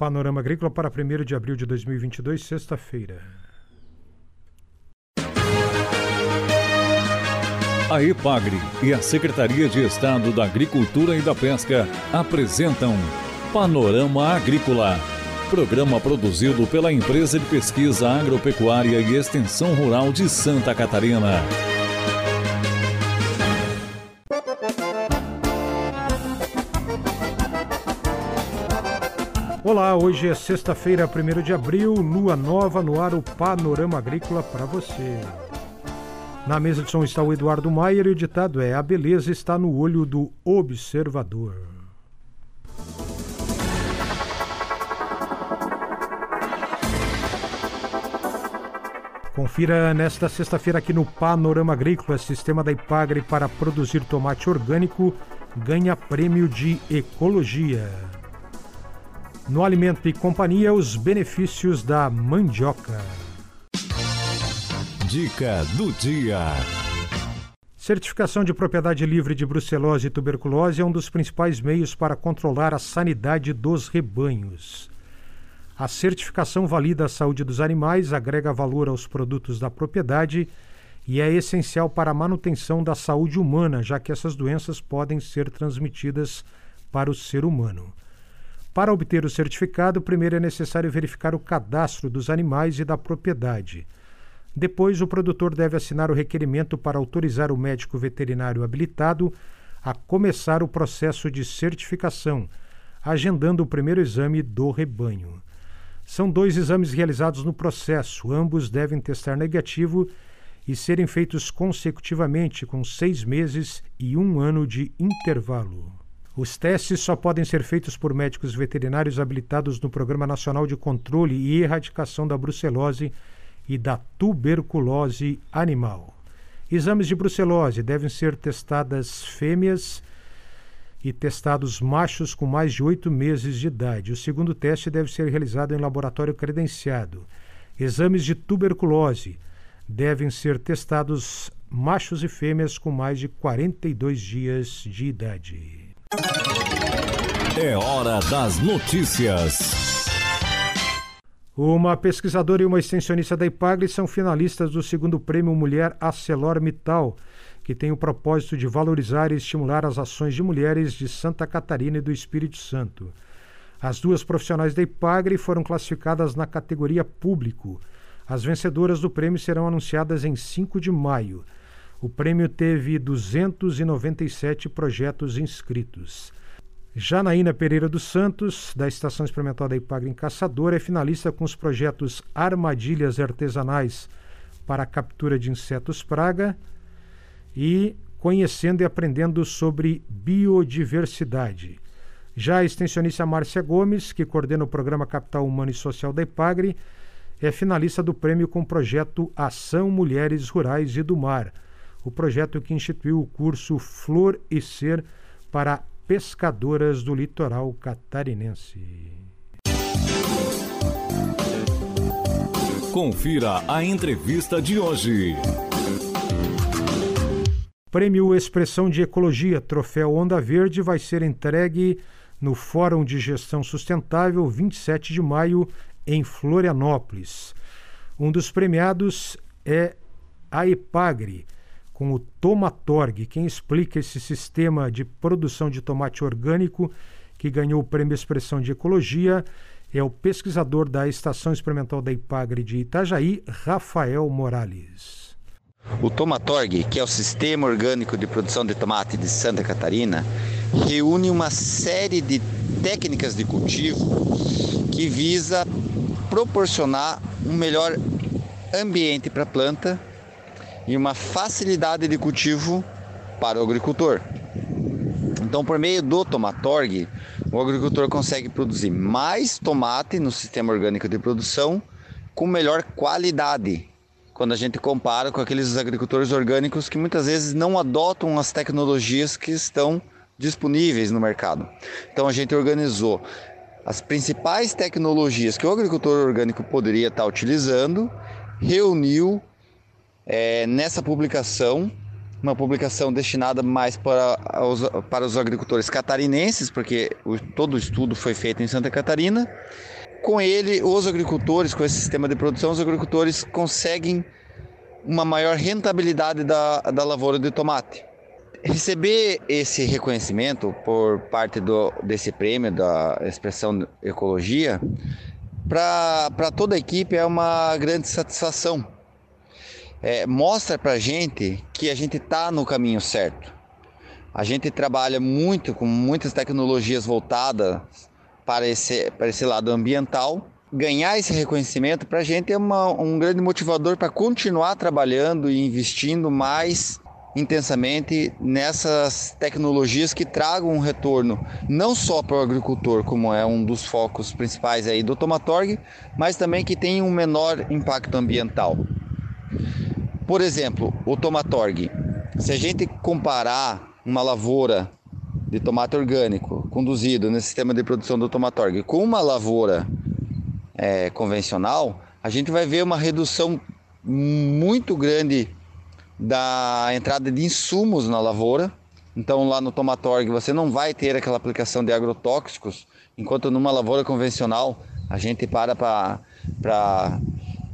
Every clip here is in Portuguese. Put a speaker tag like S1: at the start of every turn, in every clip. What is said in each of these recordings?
S1: Panorama Agrícola para 1 de abril de 2022, sexta-feira.
S2: A EPAGRE e a Secretaria de Estado da Agricultura e da Pesca apresentam Panorama Agrícola, programa produzido pela Empresa de Pesquisa Agropecuária e Extensão Rural de Santa Catarina.
S1: Olá, hoje é sexta-feira, 1 de abril, lua nova no ar, o Panorama Agrícola para você. Na mesa de som está o Eduardo Maier e o ditado é: A beleza está no olho do observador. Confira nesta sexta-feira aqui no Panorama Agrícola, sistema da Ipagre para produzir tomate orgânico ganha prêmio de ecologia. No Alimento e Companhia, os benefícios da mandioca.
S2: Dica do dia.
S1: Certificação de propriedade livre de brucelose e tuberculose é um dos principais meios para controlar a sanidade dos rebanhos. A certificação valida a saúde dos animais, agrega valor aos produtos da propriedade e é essencial para a manutenção da saúde humana, já que essas doenças podem ser transmitidas para o ser humano. Para obter o certificado, primeiro é necessário verificar o cadastro dos animais e da propriedade. Depois, o produtor deve assinar o requerimento para autorizar o médico veterinário habilitado a começar o processo de certificação, agendando o primeiro exame do rebanho. São dois exames realizados no processo, ambos devem testar negativo e serem feitos consecutivamente, com seis meses e um ano de intervalo. Os testes só podem ser feitos por médicos veterinários habilitados no Programa Nacional de Controle e Erradicação da Brucelose e da Tuberculose Animal. Exames de brucelose devem ser testadas fêmeas e testados machos com mais de oito meses de idade. O segundo teste deve ser realizado em laboratório credenciado. Exames de tuberculose devem ser testados machos e fêmeas com mais de 42 dias de idade.
S2: É hora das notícias.
S1: Uma pesquisadora e uma extensionista da IPAGRE são finalistas do segundo prêmio Mulher ArcelorMittal, que tem o propósito de valorizar e estimular as ações de mulheres de Santa Catarina e do Espírito Santo. As duas profissionais da IPAGRE foram classificadas na categoria Público. As vencedoras do prêmio serão anunciadas em 5 de maio. O prêmio teve 297 projetos inscritos. Janaína Pereira dos Santos, da Estação Experimental da Ipagre em Caçador, é finalista com os projetos Armadilhas Artesanais para a Captura de Insetos Praga e Conhecendo e Aprendendo sobre Biodiversidade. Já a extensionista Márcia Gomes, que coordena o programa Capital Humano e Social da Ipagre, é finalista do prêmio com o projeto Ação Mulheres Rurais e do Mar o projeto que instituiu o curso Flor e Ser para pescadoras do litoral catarinense.
S2: Confira a entrevista de hoje.
S1: Prêmio Expressão de Ecologia Troféu Onda Verde vai ser entregue no Fórum de Gestão Sustentável 27 de maio em Florianópolis. Um dos premiados é a Epagre com o Tomatorg. Quem explica esse sistema de produção de tomate orgânico que ganhou o Prêmio Expressão de Ecologia é o pesquisador da Estação Experimental da Ipagre de Itajaí, Rafael Morales.
S3: O Tomatorg, que é o Sistema Orgânico de Produção de Tomate de Santa Catarina, reúne uma série de técnicas de cultivo que visa proporcionar um melhor ambiente para a planta e uma facilidade de cultivo para o agricultor. Então, por meio do Tomatorg, o agricultor consegue produzir mais tomate no sistema orgânico de produção com melhor qualidade. Quando a gente compara com aqueles agricultores orgânicos que muitas vezes não adotam as tecnologias que estão disponíveis no mercado. Então a gente organizou as principais tecnologias que o agricultor orgânico poderia estar utilizando, reuniu é, nessa publicação uma publicação destinada mais para os, para os agricultores catarinenses, porque o, todo o estudo foi feito em Santa Catarina. Com ele, os agricultores, com esse sistema de produção, os agricultores conseguem uma maior rentabilidade da, da lavoura de tomate. Receber esse reconhecimento por parte do, desse prêmio da expressão ecologia, para toda a equipe é uma grande satisfação é, mostra para gente que a gente está no caminho certo. A gente trabalha muito com muitas tecnologias voltadas para esse, para esse lado ambiental. Ganhar esse reconhecimento para a gente é uma, um grande motivador para continuar trabalhando e investindo mais intensamente nessas tecnologias que tragam um retorno não só para o agricultor, como é um dos focos principais aí do Tomatorg, mas também que tem um menor impacto ambiental. Por exemplo, o tomatorg. Se a gente comparar uma lavoura de tomate orgânico conduzido nesse sistema de produção do tomatorg com uma lavoura é, convencional, a gente vai ver uma redução muito grande da entrada de insumos na lavoura. Então, lá no tomatorg você não vai ter aquela aplicação de agrotóxicos, enquanto numa lavoura convencional a gente para para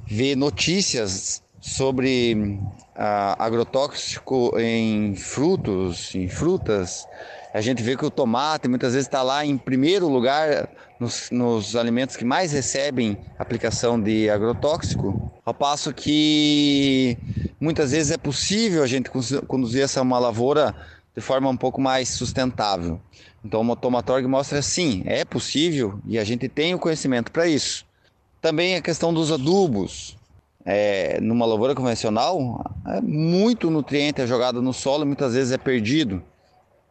S3: ver notícias sobre ah, agrotóxico em frutos, em frutas. A gente vê que o tomate muitas vezes está lá em primeiro lugar nos, nos, alimentos que mais recebem aplicação de agrotóxico, ao passo que muitas vezes é possível a gente conduzir essa uma lavoura de forma um pouco mais sustentável. Então o Tomatorg mostra sim, é possível e a gente tem o conhecimento para isso. Também a questão dos adubos é, numa lavoura convencional, é muito nutriente é jogado no solo e muitas vezes é perdido.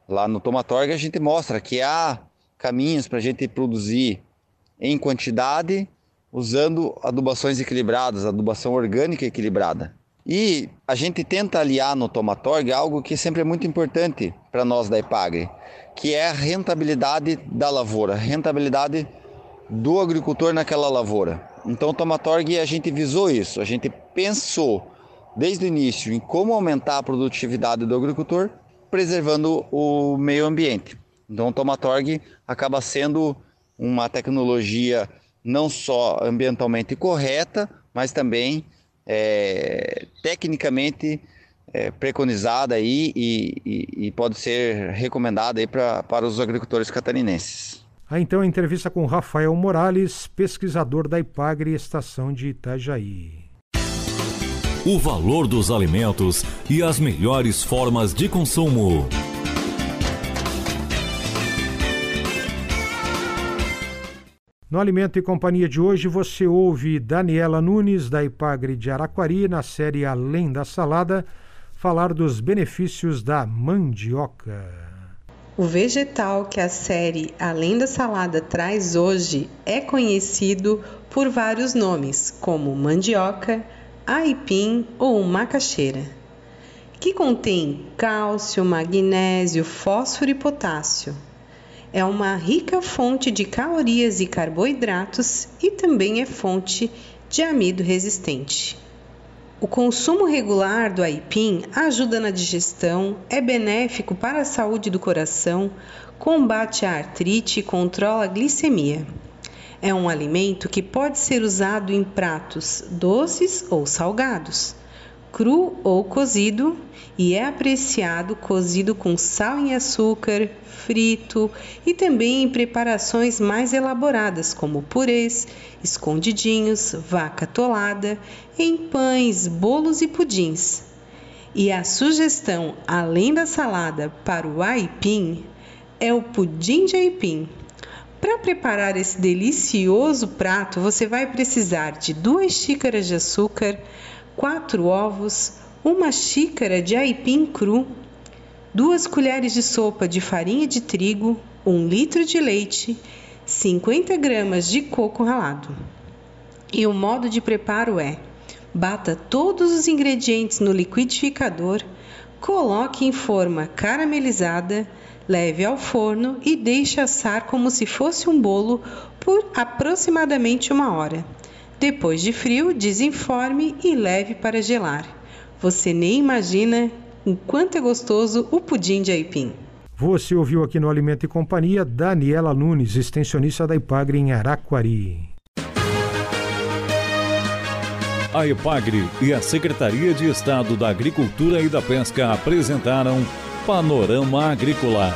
S3: Lá no Tomatorg a gente mostra que há caminhos para a gente produzir em quantidade usando adubações equilibradas, adubação orgânica equilibrada. E a gente tenta aliar no Tomatorg algo que sempre é muito importante para nós da Ipagre, que é a rentabilidade da lavoura, rentabilidade do agricultor naquela lavoura. Então, o Tomatorg a gente visou isso, a gente pensou desde o início em como aumentar a produtividade do agricultor, preservando o meio ambiente. Então, o Tomatorg acaba sendo uma tecnologia não só ambientalmente correta, mas também é, tecnicamente é, preconizada aí e, e, e, pode ser recomendada aí para os agricultores catarinenses.
S1: Aí então a entrevista com Rafael Morales, pesquisador da IPAGRE Estação de Itajaí.
S2: O valor dos alimentos e as melhores formas de consumo.
S1: No Alimento e Companhia de hoje você ouve Daniela Nunes, da Ipagre de Araquari, na série Além da Salada, falar dos benefícios da mandioca.
S4: O vegetal que a série Além da Salada traz hoje é conhecido por vários nomes, como mandioca, aipim ou macaxeira, que contém cálcio, magnésio, fósforo e potássio. É uma rica fonte de calorias e carboidratos e também é fonte de amido resistente. O consumo regular do aipim ajuda na digestão, é benéfico para a saúde do coração, combate a artrite e controla a glicemia. É um alimento que pode ser usado em pratos doces ou salgados cru ou cozido, e é apreciado cozido com sal e açúcar, frito e também em preparações mais elaboradas, como purês, escondidinhos, vaca tolada, em pães, bolos e pudins. E a sugestão, além da salada, para o aipim é o pudim de aipim. Para preparar esse delicioso prato, você vai precisar de duas xícaras de açúcar, quatro ovos, uma xícara de aipim cru, duas colheres de sopa de farinha de trigo, um litro de leite, 50 gramas de coco ralado. E o modo de preparo é: bata todos os ingredientes no liquidificador, coloque em forma caramelizada, leve ao forno e deixe assar como se fosse um bolo por aproximadamente uma hora. Depois de frio, desenforme e leve para gelar. Você nem imagina o quanto é gostoso o pudim de aipim.
S1: Você ouviu aqui no Alimento e Companhia Daniela Nunes, extensionista da Ipagre em Araquari.
S2: A Ipagre e a Secretaria de Estado da Agricultura e da Pesca apresentaram Panorama Agrícola,